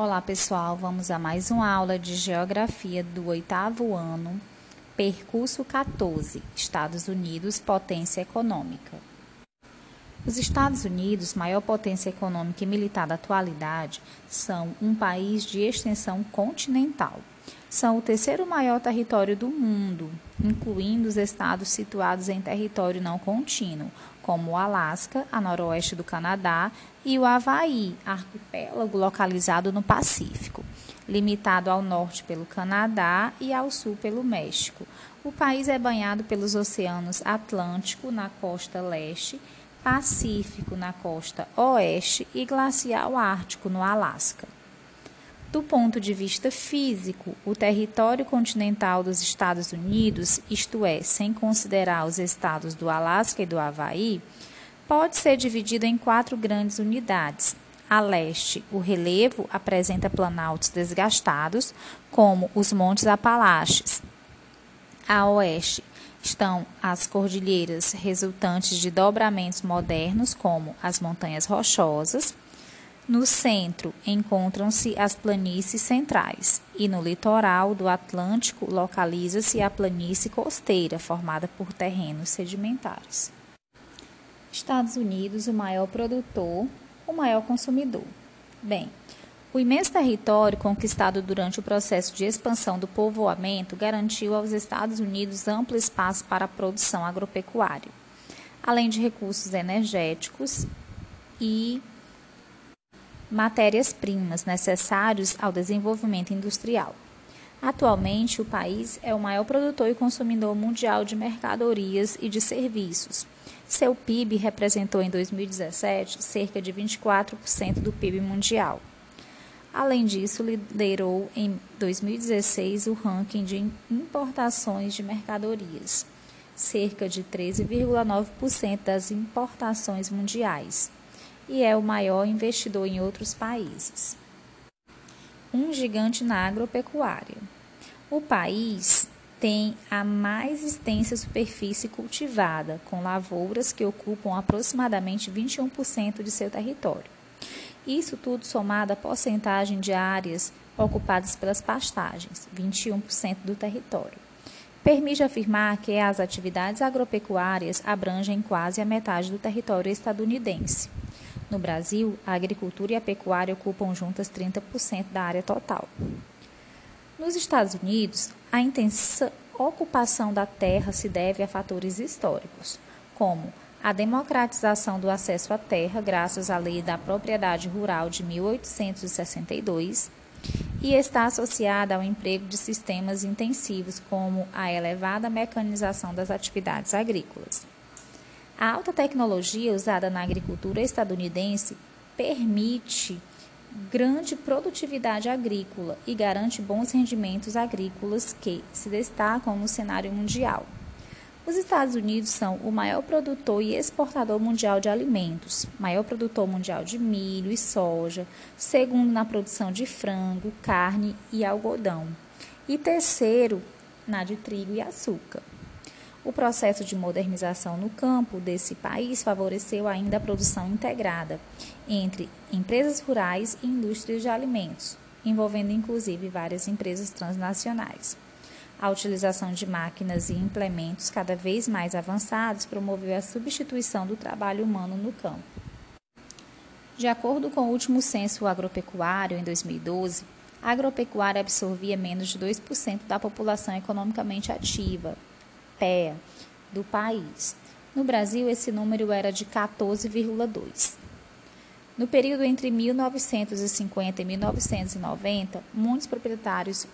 Olá pessoal, vamos a mais uma aula de Geografia do oitavo ano, percurso 14, Estados Unidos, potência econômica. Os Estados Unidos, maior potência econômica e militar da atualidade, são um país de extensão continental. São o terceiro maior território do mundo, incluindo os estados situados em território não contínuo, como o Alasca, a noroeste do Canadá, e o Havaí, arquipélago localizado no Pacífico, limitado ao norte pelo Canadá e ao sul pelo México. O país é banhado pelos oceanos Atlântico na costa leste, Pacífico na costa oeste e glacial Ártico no Alasca. Do ponto de vista físico, o território continental dos Estados Unidos, isto é, sem considerar os estados do Alasca e do Havaí, pode ser dividido em quatro grandes unidades. A leste, o relevo apresenta planaltos desgastados, como os Montes Apalaches. A oeste estão as cordilheiras resultantes de dobramentos modernos, como as Montanhas Rochosas. No centro encontram-se as planícies centrais e no litoral do Atlântico localiza-se a planície costeira, formada por terrenos sedimentares. Estados Unidos, o maior produtor, o maior consumidor. Bem, o imenso território conquistado durante o processo de expansão do povoamento garantiu aos Estados Unidos amplo espaço para a produção agropecuária, além de recursos energéticos e matérias-primas necessários ao desenvolvimento industrial. Atualmente, o país é o maior produtor e consumidor mundial de mercadorias e de serviços. Seu PIB representou em 2017 cerca de 24% do PIB mundial. Além disso, liderou em 2016 o ranking de importações de mercadorias, cerca de 13,9% das importações mundiais e é o maior investidor em outros países. Um gigante na agropecuária. O país tem a mais extensa superfície cultivada, com lavouras que ocupam aproximadamente 21% de seu território. Isso tudo somado à porcentagem de áreas ocupadas pelas pastagens, 21% do território. Permite afirmar que as atividades agropecuárias abrangem quase a metade do território estadunidense. No Brasil, a agricultura e a pecuária ocupam juntas 30% da área total. Nos Estados Unidos, a intensa ocupação da terra se deve a fatores históricos, como a democratização do acesso à terra graças à Lei da Propriedade Rural de 1862 e está associada ao emprego de sistemas intensivos, como a elevada mecanização das atividades agrícolas. A alta tecnologia usada na agricultura estadunidense permite grande produtividade agrícola e garante bons rendimentos agrícolas que se destacam no cenário mundial. Os Estados Unidos são o maior produtor e exportador mundial de alimentos, maior produtor mundial de milho e soja, segundo na produção de frango, carne e algodão, e terceiro na de trigo e açúcar. O processo de modernização no campo desse país favoreceu ainda a produção integrada entre empresas rurais e indústrias de alimentos, envolvendo inclusive várias empresas transnacionais. A utilização de máquinas e implementos cada vez mais avançados promoveu a substituição do trabalho humano no campo. De acordo com o último censo agropecuário, em 2012, a agropecuária absorvia menos de 2% da população economicamente ativa, Do país. No Brasil, esse número era de 14,2. No período entre 1950 e 1990, muitos proprietários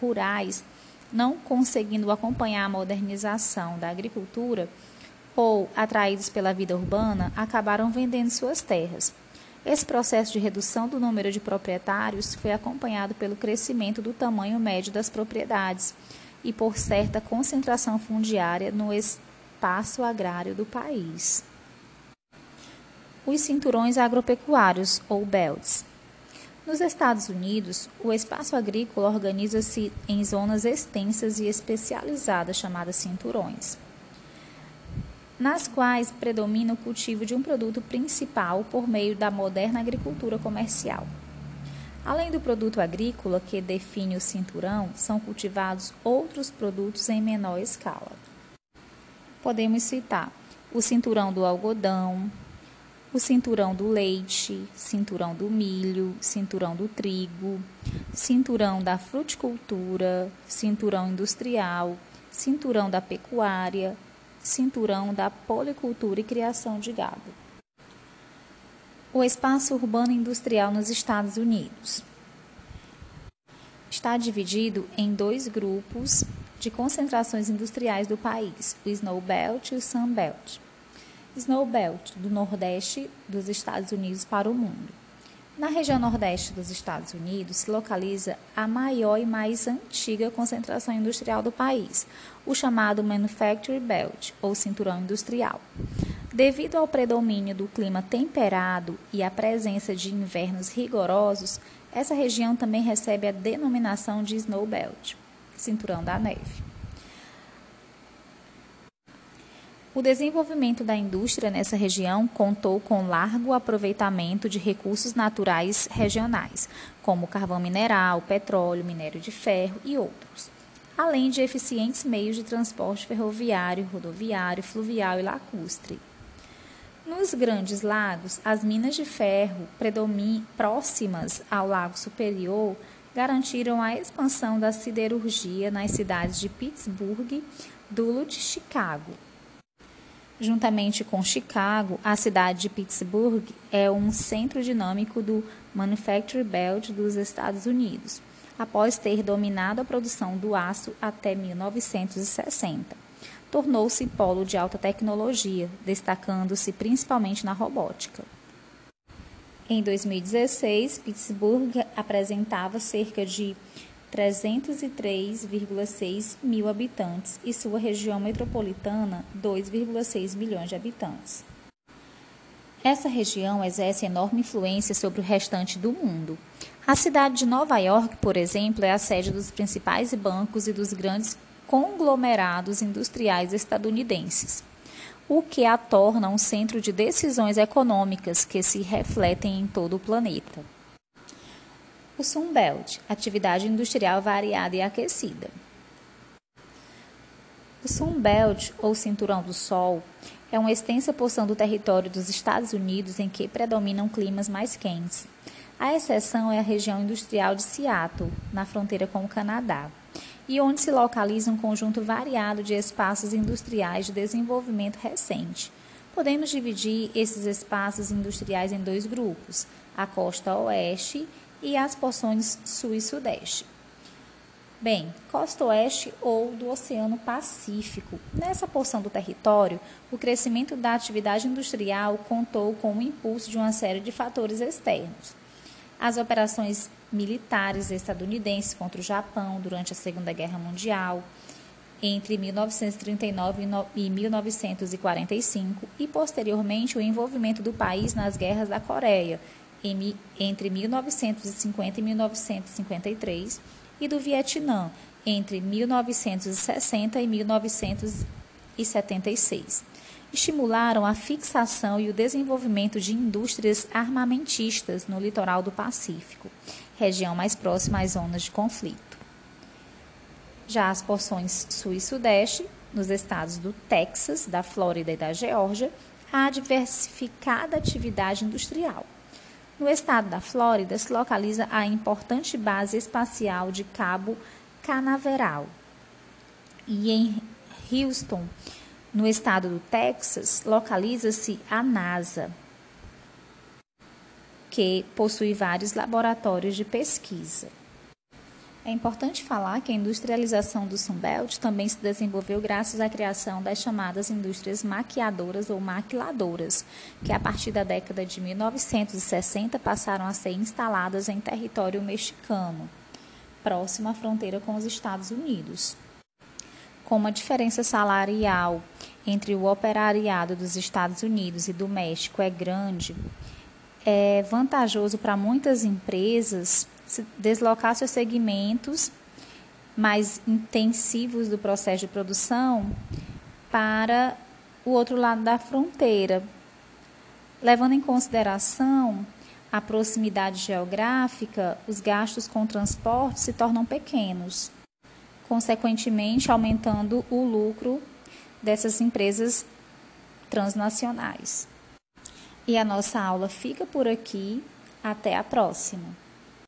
rurais, não conseguindo acompanhar a modernização da agricultura ou atraídos pela vida urbana, acabaram vendendo suas terras. Esse processo de redução do número de proprietários foi acompanhado pelo crescimento do tamanho médio das propriedades, e por certa concentração fundiária no espaço agrário do país. Os cinturões agropecuários, ou belts. Nos Estados Unidos, o espaço agrícola organiza-se em zonas extensas e especializadas chamadas cinturões, nas quais predomina o cultivo de um produto principal por meio da moderna agricultura comercial. Além do produto agrícola que define o cinturão, são cultivados outros produtos em menor escala. Podemos citar o cinturão do algodão, o cinturão do leite, cinturão do milho, cinturão do trigo, cinturão da fruticultura, cinturão industrial, cinturão da pecuária, cinturão da policultura e criação de gado. O espaço urbano industrial nos Estados Unidos está dividido em dois grupos de concentrações industriais do país, o Snow Belt e o Sun Belt. Snow Belt, do Nordeste dos Estados Unidos para o mundo. Na região Nordeste dos Estados Unidos se localiza a maior e mais antiga concentração industrial do país, o chamado Manufacturing Belt, ou Cinturão Industrial. Devido ao predomínio do clima temperado e à presença de invernos rigorosos, essa região também recebe a denominação de Snow Belt, Cinturão da Neve. O desenvolvimento da indústria nessa região contou com largo aproveitamento de recursos naturais regionais, como carvão mineral, petróleo, minério de ferro e outros além de eficientes meios de transporte ferroviário, rodoviário, fluvial e lacustre. Nos Grandes Lagos, as minas de ferro próximas ao Lago Superior garantiram a expansão da siderurgia nas cidades de Pittsburgh, Duluth e Chicago. Juntamente com Chicago, a cidade de Pittsburgh é um centro dinâmico do Manufacturing Belt dos Estados Unidos, após ter dominado a produção do aço até 1960 tornou-se polo de alta tecnologia, destacando-se principalmente na robótica. Em 2016, Pittsburgh apresentava cerca de 303,6 mil habitantes e sua região metropolitana 2,6 milhões de habitantes. Essa região exerce enorme influência sobre o restante do mundo. A cidade de Nova York, por exemplo, é a sede dos principais bancos e dos grandes conglomerados industriais estadunidenses, o que a torna um centro de decisões econômicas que se refletem em todo o planeta. O Sunbelt, atividade industrial variada e aquecida. O Sunbelt, ou Cinturão do Sol, é uma extensa porção do território dos Estados Unidos em que predominam climas mais quentes. A exceção é a região industrial de Seattle, na fronteira com o Canadá e onde se localiza um conjunto variado de espaços industriais de desenvolvimento recente. Podemos dividir esses espaços industriais em dois grupos, a costa oeste e as porções sul e sudeste. Bem, costa oeste ou do Oceano Pacífico. Nessa porção do território, o crescimento da atividade industrial contou com o impulso de uma série de fatores externos. As operações militares estadunidenses contra o Japão durante a Segunda Guerra Mundial, entre 1939 e 1945, e posteriormente o envolvimento do país nas guerras da Coreia, entre 1950 e 1953, e do Vietnã, entre 1960 e 1976 estimularam a fixação e o desenvolvimento de indústrias armamentistas no litoral do Pacífico, região mais próxima às zonas de conflito. Já as porções sul e sudeste, nos estados do Texas, da Flórida e da Geórgia, há diversificada atividade industrial. No estado da Flórida se localiza a importante base espacial de Cabo Canaveral. E em Houston, no estado do Texas, localiza-se a NASA, que possui vários laboratórios de pesquisa. É importante falar que a industrialização do Sunbelt também se desenvolveu graças à criação das chamadas indústrias maquiadoras ou maquiladoras, que a partir da década de 1960 passaram a ser instaladas em território mexicano, próximo à fronteira com os Estados Unidos. Com uma diferença salarial entre o operariado dos Estados Unidos e do México é grande, é vantajoso para muitas empresas deslocar seus segmentos mais intensivos do processo de produção para o outro lado da fronteira, levando em consideração a proximidade geográfica, os gastos com transporte se tornam pequenos, consequentemente aumentando o lucro dessas empresas transnacionais. E a nossa aula fica por aqui. Até a próxima!